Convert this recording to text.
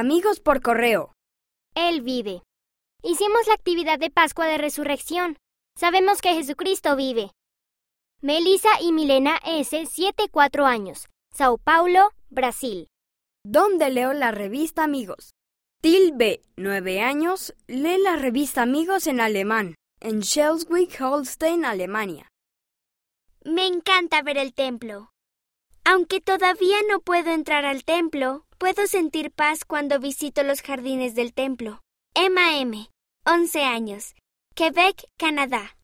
Amigos por correo. Él vive. Hicimos la actividad de Pascua de Resurrección. Sabemos que Jesucristo vive. Melissa y Milena S., 7-4 años. Sao Paulo, Brasil. ¿Dónde leo la revista Amigos? Til B., 9 años, lee la revista Amigos en alemán, en Schleswig Holstein, Alemania. Me encanta ver el templo. Aunque todavía no puedo entrar al templo, puedo sentir paz cuando visito los jardines del templo. Emma M., 11 años, Quebec, Canadá.